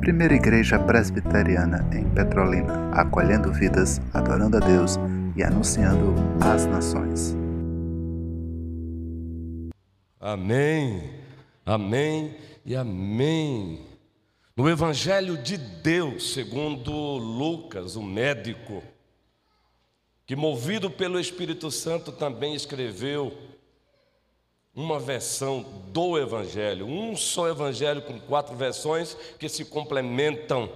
Primeira Igreja Presbiteriana em Petrolina, acolhendo vidas, adorando a Deus e anunciando às nações. Amém, amém e amém. No Evangelho de Deus, segundo Lucas, o médico, que movido pelo Espírito Santo também escreveu uma versão do Evangelho, um só Evangelho com quatro versões que se complementam.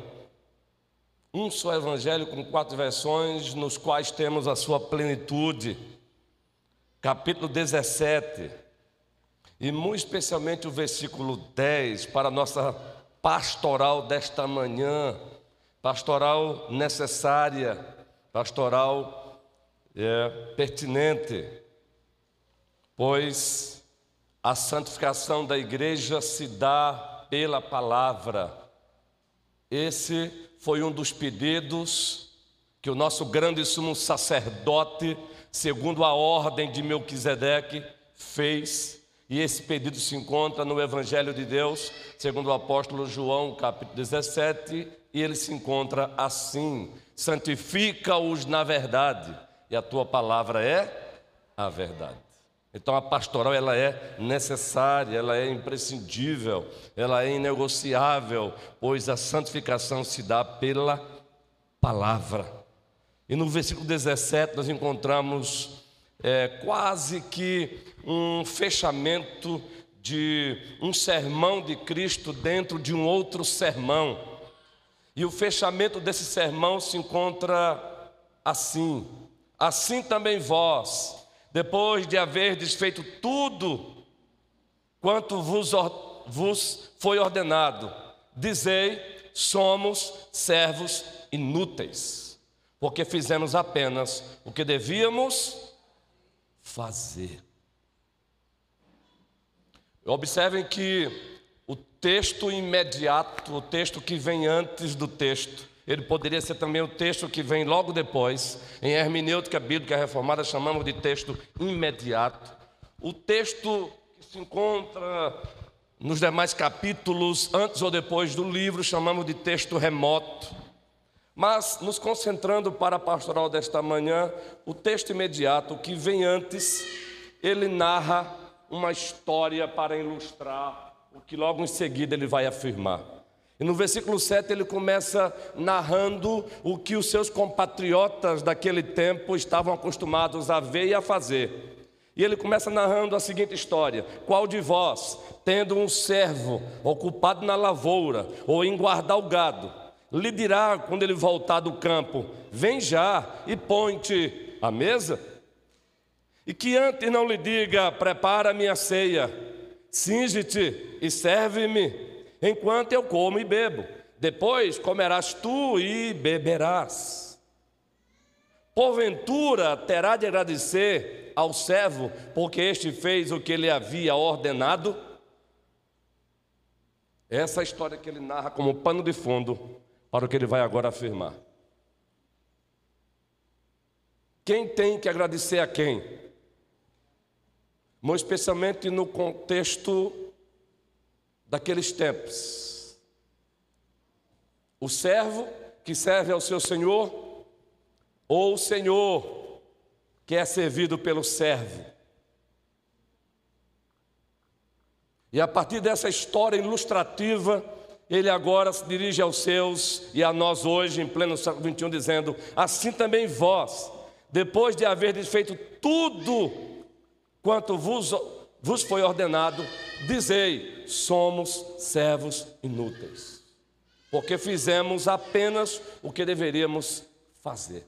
Um só Evangelho com quatro versões nos quais temos a sua plenitude. Capítulo 17, e muito especialmente o versículo 10, para a nossa pastoral desta manhã, pastoral necessária, pastoral é, pertinente, pois a santificação da igreja se dá pela palavra. Esse foi um dos pedidos que o nosso grande sumo sacerdote, segundo a ordem de Melquisedeque, fez. E esse pedido se encontra no Evangelho de Deus, segundo o apóstolo João, capítulo 17, e ele se encontra assim: santifica-os na verdade, e a tua palavra é a verdade. Então a pastoral ela é necessária, ela é imprescindível, ela é inegociável, pois a santificação se dá pela palavra. E no versículo 17 nós encontramos é, quase que um fechamento de um sermão de Cristo dentro de um outro sermão. E o fechamento desse sermão se encontra assim: assim também vós depois de haver desfeito tudo quanto vos, vos foi ordenado, dizei: somos servos inúteis, porque fizemos apenas o que devíamos fazer. Observem que o texto imediato, o texto que vem antes do texto, ele poderia ser também o texto que vem logo depois. Em hermenêutica bíblica reformada chamamos de texto imediato. O texto que se encontra nos demais capítulos, antes ou depois do livro, chamamos de texto remoto. Mas, nos concentrando para a pastoral desta manhã, o texto imediato, que vem antes, ele narra uma história para ilustrar o que logo em seguida ele vai afirmar. E no versículo 7 ele começa narrando o que os seus compatriotas daquele tempo estavam acostumados a ver e a fazer. E ele começa narrando a seguinte história: Qual de vós, tendo um servo ocupado na lavoura ou em guardar o gado, lhe dirá quando ele voltar do campo: Vem já e põe-te à mesa? E que antes não lhe diga: Prepara a minha ceia, cinge-te e serve-me enquanto eu como e bebo. Depois comerás tu e beberás. Porventura terá de agradecer ao servo, porque este fez o que ele havia ordenado? Essa é história que ele narra como pano de fundo para o que ele vai agora afirmar. Quem tem que agradecer a quem? Muito especialmente no contexto daqueles tempos. O servo que serve ao seu senhor, ou o senhor que é servido pelo servo. E a partir dessa história ilustrativa, ele agora se dirige aos seus e a nós hoje, em pleno século XXI, dizendo: Assim também vós, depois de haver feito tudo quanto vos, vos foi ordenado, dizei: somos servos inúteis, porque fizemos apenas o que deveríamos fazer.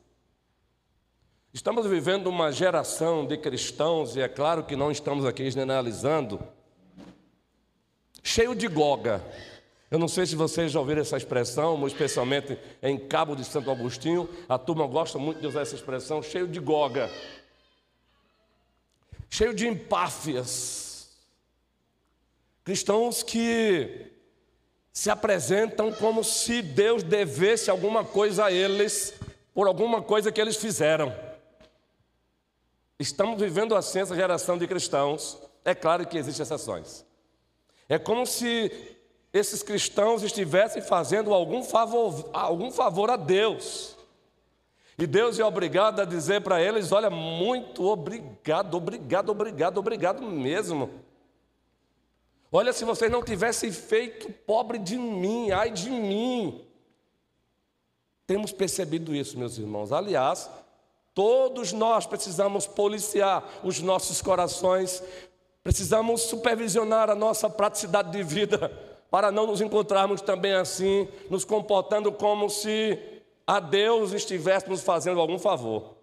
Estamos vivendo uma geração de cristãos, e é claro que não estamos aqui generalizando, cheio de goga. Eu não sei se vocês já ouviram essa expressão, especialmente em Cabo de Santo Agostinho, a turma gosta muito de usar essa expressão, cheio de goga, cheio de empáfias Cristãos que se apresentam como se Deus devesse alguma coisa a eles por alguma coisa que eles fizeram. Estamos vivendo assim essa geração de cristãos. É claro que existem exceções. É como se esses cristãos estivessem fazendo algum favor, algum favor a Deus. E Deus é obrigado a dizer para eles: olha, muito obrigado, obrigado, obrigado, obrigado mesmo. Olha, se vocês não tivessem feito pobre de mim, ai de mim. Temos percebido isso, meus irmãos. Aliás, todos nós precisamos policiar os nossos corações, precisamos supervisionar a nossa praticidade de vida para não nos encontrarmos também assim, nos comportando como se a Deus estivéssemos fazendo algum favor.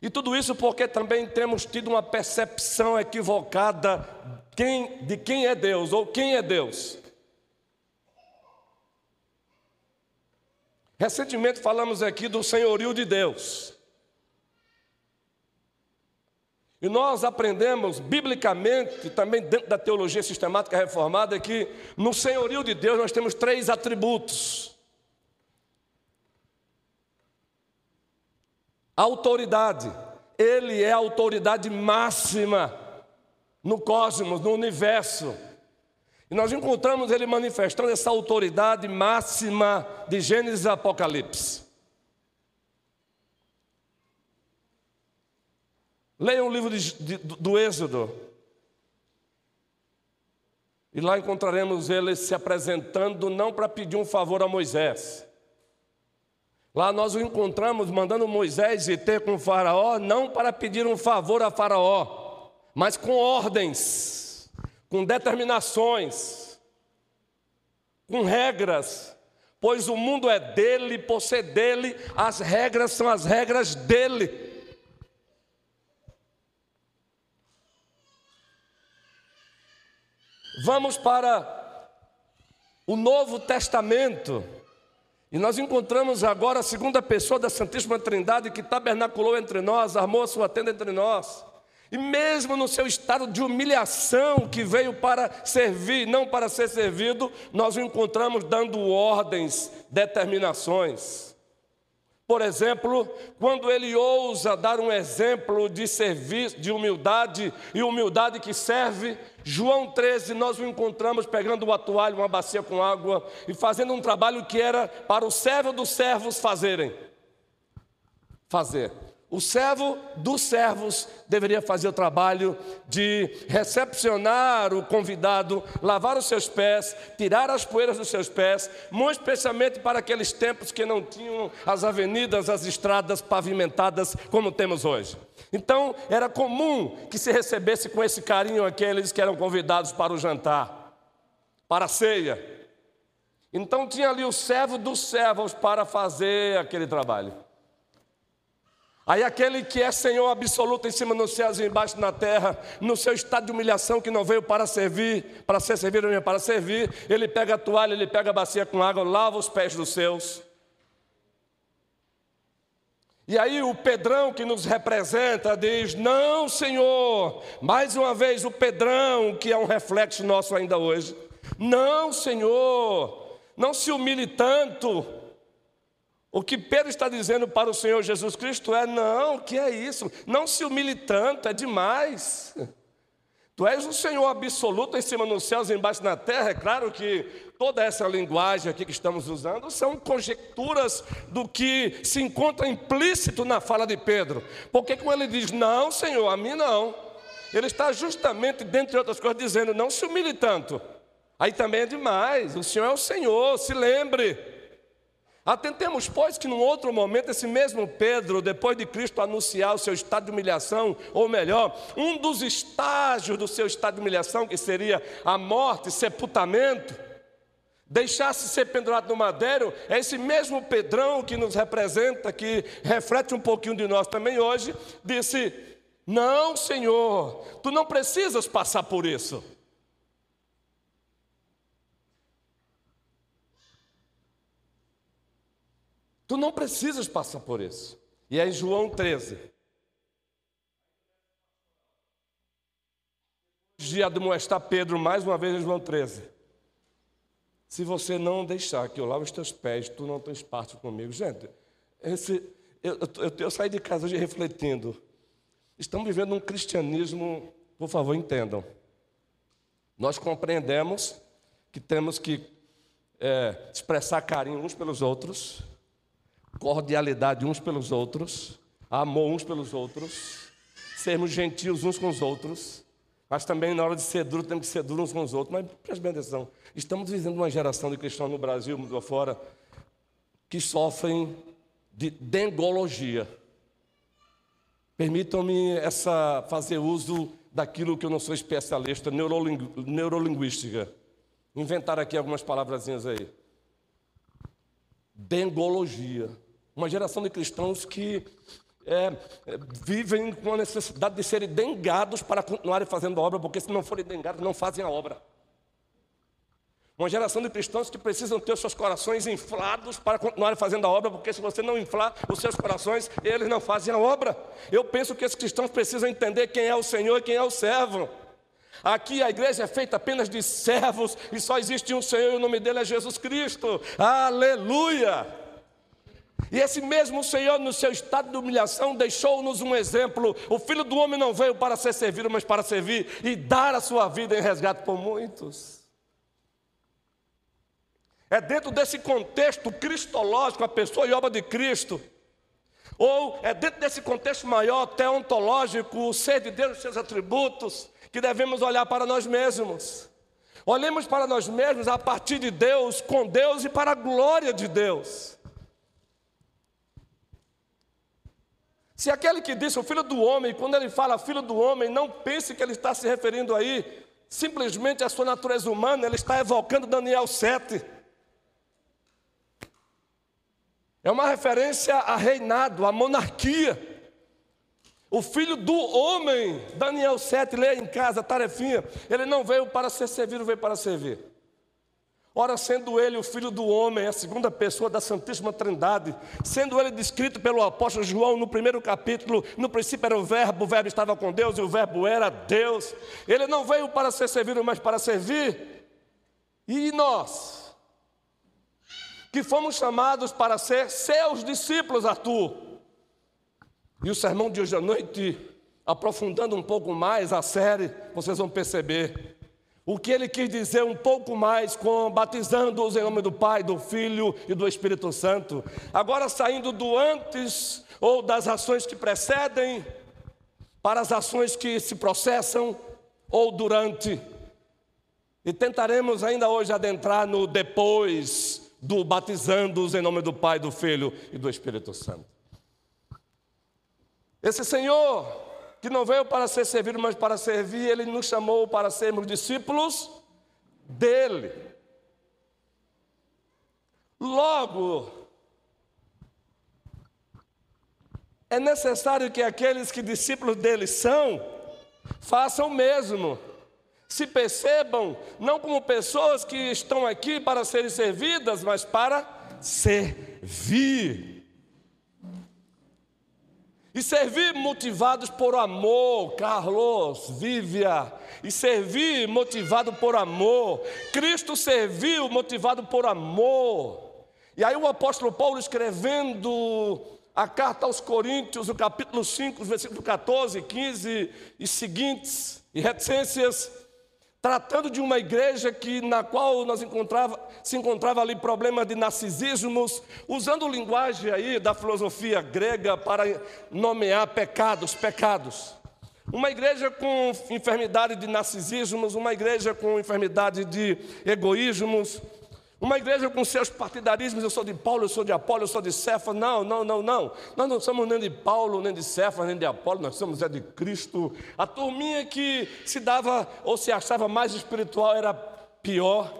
E tudo isso porque também temos tido uma percepção equivocada de quem é Deus ou quem é Deus. Recentemente falamos aqui do senhorio de Deus. E nós aprendemos biblicamente, também dentro da teologia sistemática reformada, que no senhorio de Deus nós temos três atributos: autoridade, Ele é a autoridade máxima no cosmos, no universo. E nós encontramos Ele manifestando essa autoridade máxima de Gênesis e Apocalipse. Leiam o livro de, de, do Êxodo. E lá encontraremos ele se apresentando não para pedir um favor a Moisés. Lá nós o encontramos mandando Moisés ir ter com Faraó, não para pedir um favor a Faraó, mas com ordens, com determinações, com regras, pois o mundo é dele, por ser dele, as regras são as regras dele. Vamos para o Novo Testamento. E nós encontramos agora a segunda pessoa da Santíssima Trindade que tabernaculou entre nós, armou a sua tenda entre nós. E mesmo no seu estado de humilhação, que veio para servir, não para ser servido, nós o encontramos dando ordens, determinações. Por exemplo, quando ele ousa dar um exemplo de serviço, de humildade e humildade que serve, João 13, nós o encontramos pegando uma toalha, uma bacia com água e fazendo um trabalho que era para o servo dos servos fazerem. Fazer. O servo dos servos deveria fazer o trabalho de recepcionar o convidado, lavar os seus pés, tirar as poeiras dos seus pés, muito especialmente para aqueles tempos que não tinham as avenidas, as estradas pavimentadas como temos hoje. Então, era comum que se recebesse com esse carinho aqueles que eram convidados para o jantar, para a ceia. Então, tinha ali o servo dos servos para fazer aquele trabalho. Aí aquele que é Senhor absoluto em cima nos céus e embaixo na terra, no seu estado de humilhação que não veio para servir, para ser servido, nem para servir, ele pega a toalha, ele pega a bacia com água, lava os pés dos seus. E aí o Pedrão que nos representa diz: Não, Senhor, mais uma vez o Pedrão, que é um reflexo nosso ainda hoje. Não, Senhor, não se humilhe tanto. O que Pedro está dizendo para o Senhor Jesus Cristo é: não, o que é isso? Não se humilhe tanto, é demais. Tu és o Senhor absoluto em cima nos céus e embaixo na terra. É claro que toda essa linguagem aqui que estamos usando são conjecturas do que se encontra implícito na fala de Pedro. Porque quando ele diz, não, Senhor, a mim não, ele está justamente, dentre outras coisas, dizendo, não se humilhe tanto. Aí também é demais, o Senhor é o Senhor, se lembre. Atentemos, pois, que num outro momento, esse mesmo Pedro, depois de Cristo anunciar o seu estado de humilhação, ou melhor, um dos estágios do seu estado de humilhação, que seria a morte, sepultamento, deixasse ser pendurado no madeiro, é esse mesmo Pedrão que nos representa, que reflete um pouquinho de nós também hoje, disse: Não, Senhor, tu não precisas passar por isso. Tu não precisas passar por isso. E é em João 13. De admoestar Pedro mais uma vez em João 13. Se você não deixar que eu lave os teus pés, tu não tens parte comigo. Gente, esse, eu, eu, eu saí de casa hoje refletindo. Estamos vivendo um cristianismo, por favor, entendam. Nós compreendemos que temos que é, expressar carinho uns pelos outros, cordialidade uns pelos outros, amor uns pelos outros, sermos gentios uns com os outros, mas também na hora de ser duro, temos que ser duros uns com os outros. Mas preste bem atenção, estamos vivendo uma geração de cristãos no Brasil, mundo afora, que sofrem de dengologia. Permitam-me essa fazer uso daquilo que eu não sou especialista, neurolingu, neurolinguística. Inventar aqui algumas palavrazinhas aí. Dengologia. Uma geração de cristãos que é, vivem com a necessidade de serem dengados para continuarem fazendo a obra, porque se não forem dengados, não fazem a obra. Uma geração de cristãos que precisam ter os seus corações inflados para continuarem fazendo a obra, porque se você não inflar os seus corações, eles não fazem a obra. Eu penso que esses cristãos precisam entender quem é o Senhor e quem é o servo. Aqui a igreja é feita apenas de servos e só existe um Senhor e o nome dele é Jesus Cristo. Aleluia! E esse mesmo Senhor, no seu estado de humilhação, deixou-nos um exemplo. O filho do homem não veio para ser servido, mas para servir e dar a sua vida em resgate por muitos. É dentro desse contexto cristológico, a pessoa e obra de Cristo. Ou é dentro desse contexto maior, teontológico, o ser de Deus e seus atributos, que devemos olhar para nós mesmos. Olhemos para nós mesmos a partir de Deus, com Deus e para a glória de Deus. Se aquele que disse o filho do homem, quando ele fala filho do homem, não pense que ele está se referindo aí simplesmente à sua natureza humana, ele está evocando Daniel 7. É uma referência a reinado, a monarquia. O filho do homem, Daniel 7, leia em casa, tarefinha. Ele não veio para ser servido, veio para servir. Ora, sendo ele o filho do homem, a segunda pessoa da Santíssima Trindade, sendo ele descrito pelo apóstolo João no primeiro capítulo, no princípio era o Verbo, o Verbo estava com Deus e o Verbo era Deus. Ele não veio para ser servido, mas para servir. E nós? que fomos chamados para ser seus discípulos, Arthur. E o sermão de hoje à noite, aprofundando um pouco mais a série, vocês vão perceber o que ele quis dizer um pouco mais com batizando-os em nome do Pai, do Filho e do Espírito Santo. Agora saindo do antes ou das ações que precedem para as ações que se processam ou durante. E tentaremos ainda hoje adentrar no depois do batizando-os em nome do Pai, do Filho e do Espírito Santo. Esse Senhor, que não veio para ser servido, mas para servir, ele nos chamou para sermos discípulos dele. Logo, é necessário que aqueles que discípulos dele são, façam o mesmo se percebam não como pessoas que estão aqui para serem servidas, mas para servir. E servir motivados por amor, Carlos, Vívia. E servir motivado por amor. Cristo serviu motivado por amor. E aí o apóstolo Paulo escrevendo a carta aos Coríntios, o capítulo 5, versículo 14, 15 e seguintes, e reticências, tratando de uma igreja que na qual nós encontrava, se encontrava ali problemas de narcisismos, usando linguagem aí da filosofia grega para nomear pecados, pecados. Uma igreja com enfermidade de narcisismos, uma igreja com enfermidade de egoísmos, uma igreja com seus partidarismos, eu sou de Paulo, eu sou de Apolo, eu sou de Cefas. Não, não, não, não. Nós não somos nem de Paulo, nem de Cefas, nem de Apolo, nós somos é de Cristo. A turminha que se dava ou se achava mais espiritual era pior.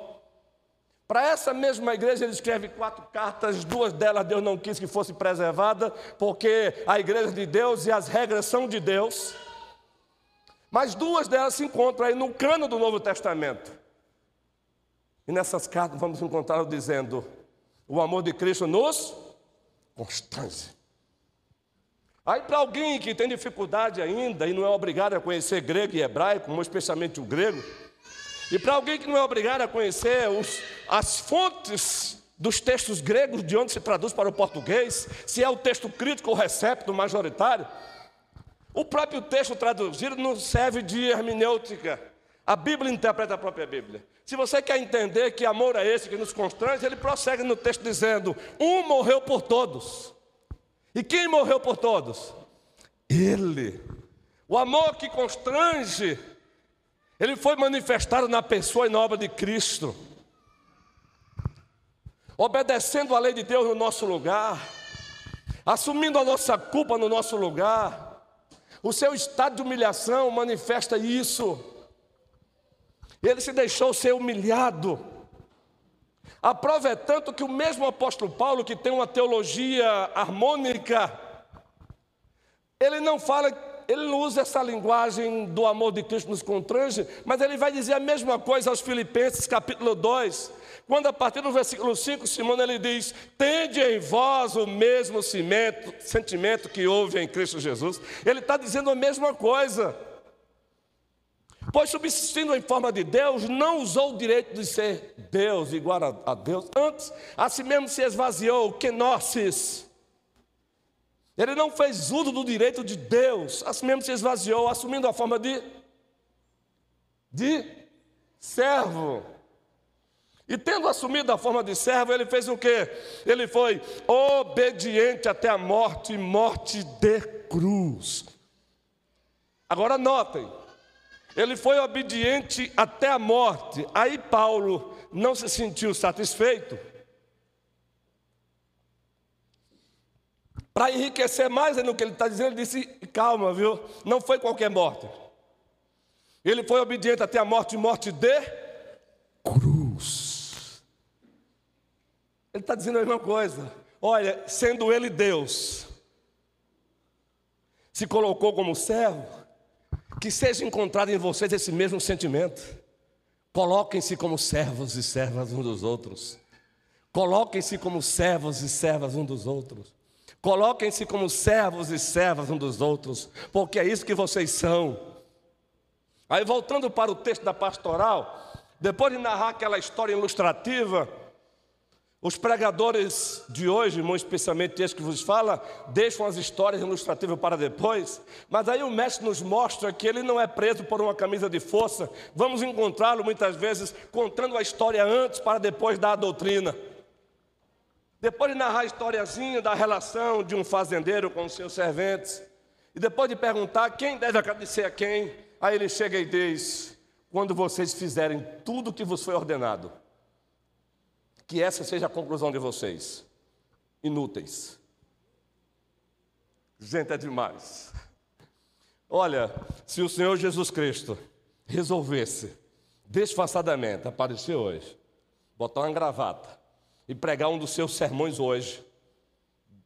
Para essa mesma igreja ele escreve quatro cartas, duas delas Deus não quis que fosse preservada, porque a igreja de Deus e as regras são de Deus. Mas duas delas se encontram aí no cano do Novo Testamento. E nessas cartas vamos encontrá-lo dizendo: o amor de Cristo nos constrange. Aí, para alguém que tem dificuldade ainda e não é obrigado a conhecer grego e hebraico, como especialmente o grego, e para alguém que não é obrigado a conhecer os, as fontes dos textos gregos, de onde se traduz para o português, se é o texto crítico ou recepto majoritário, o próprio texto traduzido não serve de hermenêutica. A Bíblia interpreta a própria Bíblia. Se você quer entender que amor é esse que nos constrange, ele prossegue no texto dizendo: Um morreu por todos. E quem morreu por todos? Ele. O amor que constrange, ele foi manifestado na pessoa e na obra de Cristo. Obedecendo a lei de Deus no nosso lugar, assumindo a nossa culpa no nosso lugar. O seu estado de humilhação manifesta isso. Ele se deixou ser humilhado. A prova é tanto que o mesmo apóstolo Paulo, que tem uma teologia harmônica, ele não fala, ele não usa essa linguagem do amor de Cristo nos constrange, mas ele vai dizer a mesma coisa aos Filipenses, capítulo 2, quando a partir do versículo 5, Simão ele diz: Tende em vós o mesmo cimento, sentimento que houve em Cristo Jesus. Ele está dizendo a mesma coisa. Pois, subsistindo em forma de Deus, não usou o direito de ser Deus, igual a, Deus. Antes, a si mesmo se esvaziou, que nossos. Ele não fez uso do direito de Deus, a si mesmo se esvaziou, assumindo a forma de, de servo. E tendo assumido a forma de servo, ele fez o quê? Ele foi obediente até a morte, morte de cruz. Agora notem, ele foi obediente até a morte. Aí Paulo não se sentiu satisfeito. Para enriquecer mais no que ele está dizendo, ele disse: calma, viu? Não foi qualquer morte. Ele foi obediente até a morte morte de cruz. Ele está dizendo a mesma coisa. Olha, sendo ele Deus, se colocou como servo, que seja encontrado em vocês esse mesmo sentimento. Coloquem-se como servos e servas uns dos outros. Coloquem-se como servos e servas uns dos outros. Coloquem-se como servos e servas uns dos outros, porque é isso que vocês são. Aí voltando para o texto da pastoral, depois de narrar aquela história ilustrativa, os pregadores de hoje, muito especialmente esse que vos fala, deixam as histórias ilustrativas para depois, mas aí o mestre nos mostra que ele não é preso por uma camisa de força. Vamos encontrá-lo muitas vezes contando a história antes para depois dar a doutrina. Depois de narrar a historiazinha da relação de um fazendeiro com os seus serventes, e depois de perguntar quem deve agradecer a quem, aí ele chega e diz: Quando vocês fizerem tudo o que vos foi ordenado, que essa seja a conclusão de vocês. Inúteis. Gente, é demais. Olha, se o Senhor Jesus Cristo resolvesse disfarçadamente aparecer hoje, botar uma gravata e pregar um dos seus sermões hoje,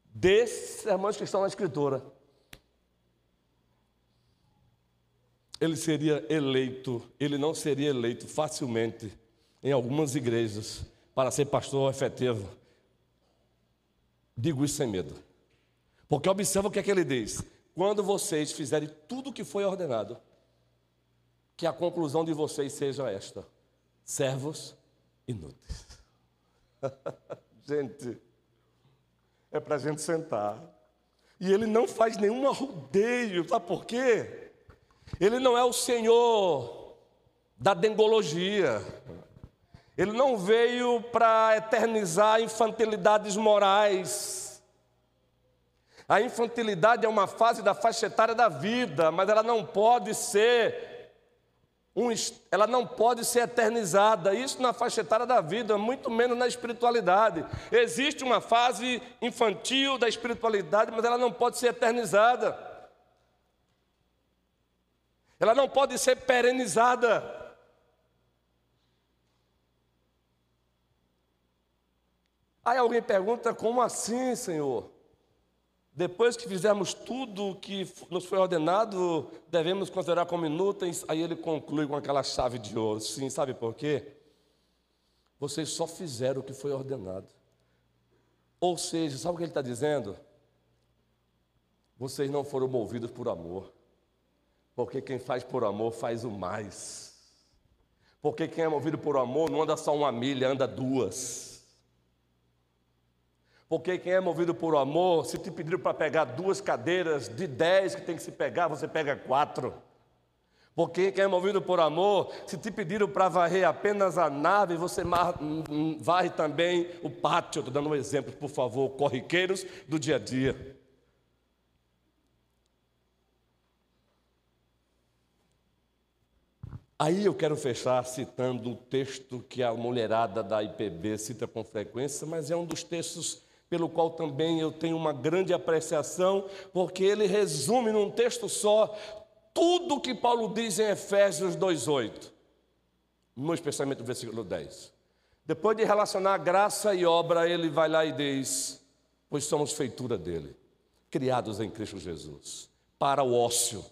desses sermões que estão na Escritura, ele seria eleito, ele não seria eleito facilmente em algumas igrejas para ser pastor efetivo. Digo isso sem medo. Porque observa o que é que ele diz. Quando vocês fizerem tudo o que foi ordenado, que a conclusão de vocês seja esta: servos inúteis. gente, é para a gente sentar. E ele não faz nenhum rodeio, sabe por quê? Ele não é o Senhor da dengologia. Ele não veio para eternizar infantilidades morais. A infantilidade é uma fase da faixa etária da vida, mas ela não pode ser um, ela não pode ser eternizada. Isso na faixa etária da vida, muito menos na espiritualidade. Existe uma fase infantil da espiritualidade, mas ela não pode ser eternizada. Ela não pode ser perenizada. Aí alguém pergunta: como assim, Senhor? Depois que fizermos tudo o que nos foi ordenado, devemos considerar como inúteis. Aí ele conclui com aquela chave de ouro. Sim, sabe por quê? Vocês só fizeram o que foi ordenado. Ou seja, sabe o que ele está dizendo? Vocês não foram movidos por amor. Porque quem faz por amor faz o mais. Porque quem é movido por amor não anda só uma milha, anda duas. Porque quem é movido por amor, se te pediram para pegar duas cadeiras de dez que tem que se pegar, você pega quatro. Porque quem é movido por amor, se te pediram para varrer apenas a nave, você varre também o pátio. Estou dando um exemplo, por favor, corriqueiros do dia a dia. Aí eu quero fechar citando o texto que a mulherada da IPB cita com frequência, mas é um dos textos pelo qual também eu tenho uma grande apreciação, porque ele resume num texto só tudo que Paulo diz em Efésios 2,8, no especialmente no versículo 10. Depois de relacionar graça e obra, ele vai lá e diz: Pois somos feitura dele, criados em Cristo Jesus, para o ócio.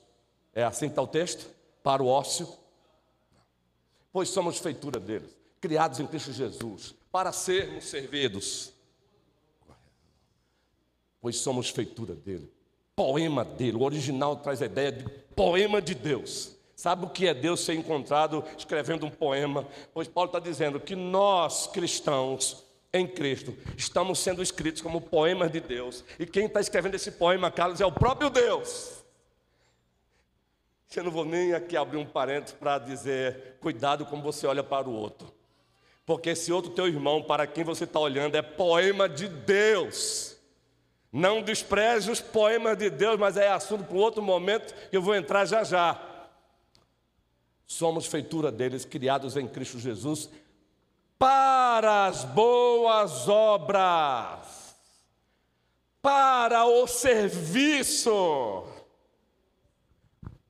É assim que está o texto? Para o ócio. Pois somos feitura dele, criados em Cristo Jesus, para sermos servidos. Pois somos feitura dele, poema dele. O original traz a ideia de poema de Deus. Sabe o que é Deus ser encontrado escrevendo um poema? Pois Paulo está dizendo que nós, cristãos, em Cristo, estamos sendo escritos como poemas de Deus. E quem está escrevendo esse poema, Carlos, é o próprio Deus. Eu não vou nem aqui abrir um parênteses para dizer, cuidado como você olha para o outro. Porque esse outro teu irmão, para quem você está olhando, é poema de Deus. Não despreze os poemas de Deus, mas é assunto para outro momento que eu vou entrar já já. Somos feitura deles, criados em Cristo Jesus, para as boas obras, para o serviço,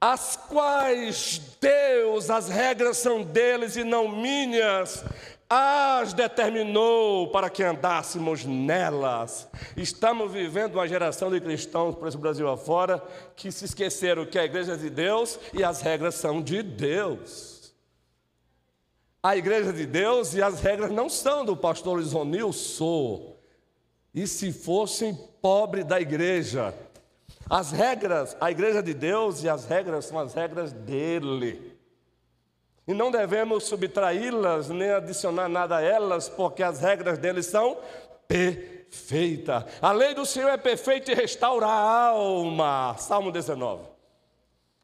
as quais Deus, as regras são deles e não minhas, as determinou para que andássemos nelas. Estamos vivendo uma geração de cristãos por esse Brasil afora que se esqueceram que a igreja é de Deus e as regras são de Deus. A igreja é de Deus e as regras não são do pastor Isonil Sou. E se fossem pobre da igreja, as regras, a igreja é de Deus e as regras são as regras dele. E não devemos subtraí-las nem adicionar nada a elas, porque as regras deles são perfeitas. A lei do Senhor é perfeita e restaura a alma. Salmo 19.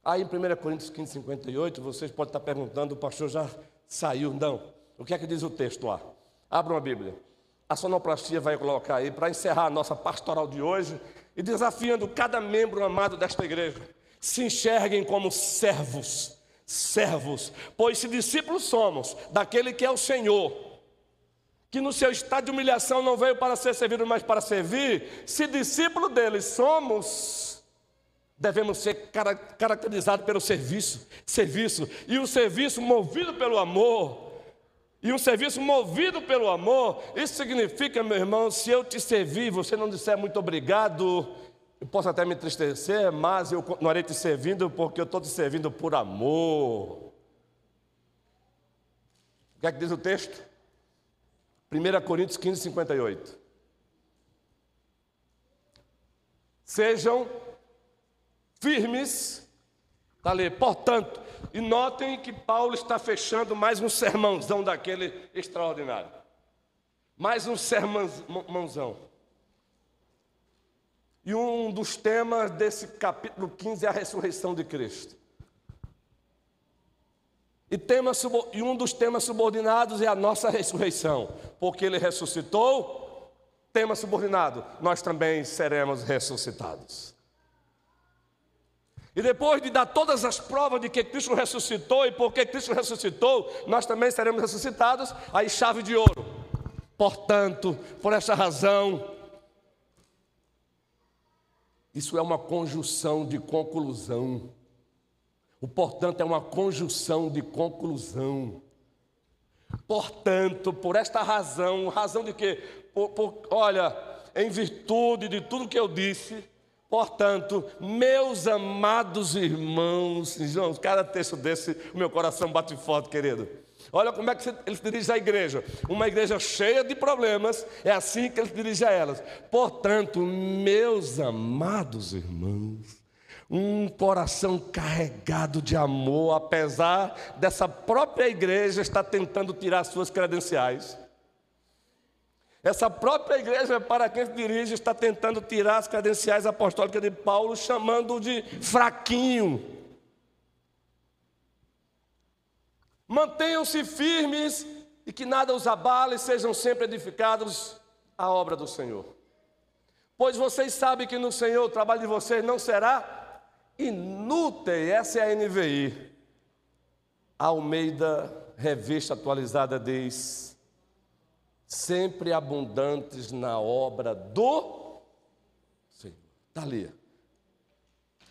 Aí em 1 Coríntios 15, 58, vocês podem estar perguntando, o pastor já saiu. Não. O que é que diz o texto lá? Abram a Bíblia. A sonoplastia vai colocar aí para encerrar a nossa pastoral de hoje e desafiando cada membro amado desta igreja. Se enxerguem como servos servos, pois se discípulos somos daquele que é o Senhor, que no seu estado de humilhação não veio para ser servido, mas para servir, se discípulo dele somos, devemos ser caracterizados pelo serviço, serviço, e o serviço movido pelo amor, e um serviço movido pelo amor, isso significa, meu irmão, se eu te servir, você não disser muito obrigado, eu posso até me entristecer, mas eu continuarei te servindo porque eu estou te servindo por amor. O que é que diz o texto? 1 Coríntios 15, 58. Sejam firmes, está ali, portanto, e notem que Paulo está fechando mais um sermãozão daquele extraordinário. Mais um sermãozão. E um dos temas desse capítulo 15 é a ressurreição de Cristo. E, tema, e um dos temas subordinados é a nossa ressurreição, porque ele ressuscitou, tema subordinado, nós também seremos ressuscitados. E depois de dar todas as provas de que Cristo ressuscitou e porque Cristo ressuscitou, nós também seremos ressuscitados, aí chave de ouro. Portanto, por essa razão, isso é uma conjunção de conclusão. O portanto é uma conjunção de conclusão. Portanto, por esta razão, razão de quê? Por, por, olha, em virtude de tudo que eu disse, portanto, meus amados irmãos, irmãos, cada texto desse, o meu coração bate forte, querido. Olha como é que ele se dirige à igreja. Uma igreja cheia de problemas, é assim que ele se dirige a elas. Portanto, meus amados irmãos, um coração carregado de amor, apesar dessa própria igreja estar tentando tirar suas credenciais. Essa própria igreja, para quem se dirige, está tentando tirar as credenciais apostólicas de Paulo, chamando-o de fraquinho Mantenham-se firmes e que nada os abale, sejam sempre edificados a obra do Senhor. Pois vocês sabem que no Senhor o trabalho de vocês não será inútil. Essa é a NVI. Almeida, revista atualizada, diz: sempre abundantes na obra do Senhor. Está ali.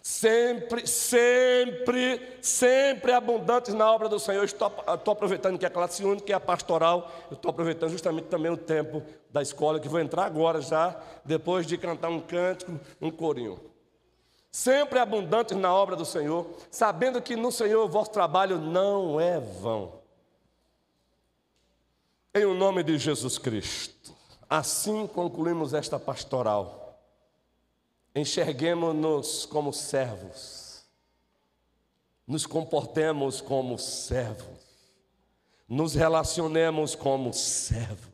Sempre, sempre, sempre abundantes na obra do Senhor. Estou, estou aproveitando que é a classe única, que é a pastoral. Estou aproveitando justamente também o tempo da escola, que vou entrar agora já, depois de cantar um cântico, um corinho. Sempre abundantes na obra do Senhor, sabendo que no Senhor o vosso trabalho não é vão. Em o nome de Jesus Cristo. Assim concluímos esta pastoral. Enxerguemos-nos como servos, nos comportemos como servos, nos relacionemos como servos,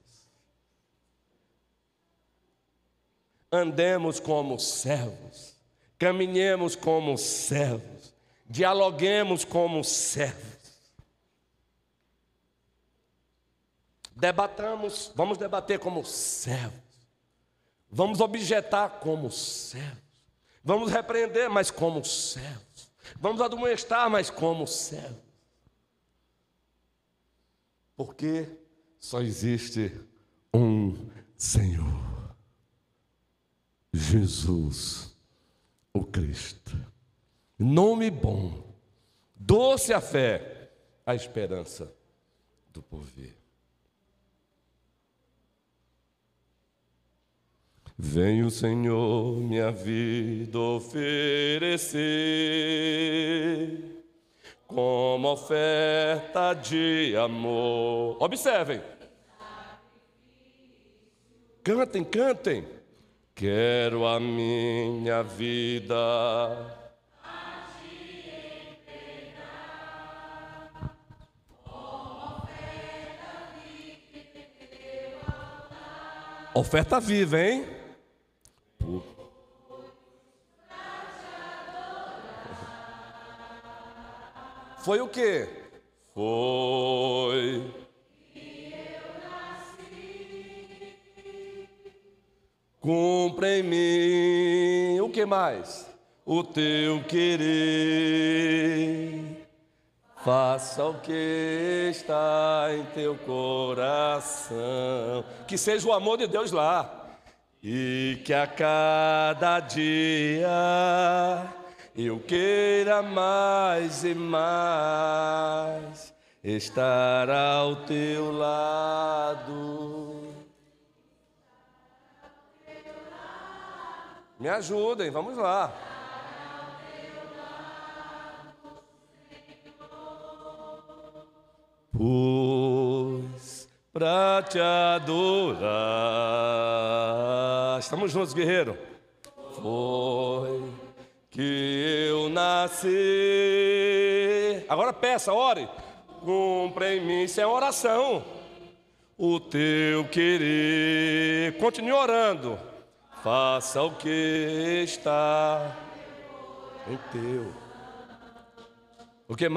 andemos como servos, caminhemos como servos, dialoguemos como servos. Debatamos, vamos debater como servos. Vamos objetar como servos. Vamos repreender, mas como servos. Vamos admoestar, mas como servos. Porque só existe um Senhor. Jesus, o Cristo. Nome bom, doce a fé, a esperança do porvir. Vem o Senhor minha vida oferecer como oferta de amor. Observem. Cantem, cantem. Quero a minha vida. Oferta viva, hein? Foi o que? Foi. Cumpre em mim. O que mais? O teu querer. Faça o que está em teu coração. Que seja o amor de Deus lá. E que a cada dia eu queira mais e mais estar ao teu lado. Me ajudem, vamos lá. Pois para te adorar. Estamos juntos, guerreiro. Foi que eu nasci. Agora peça, ore. Cumpre em mim, isso é oração. O teu querer. Continue orando. Faça o que está em teu. O que mais?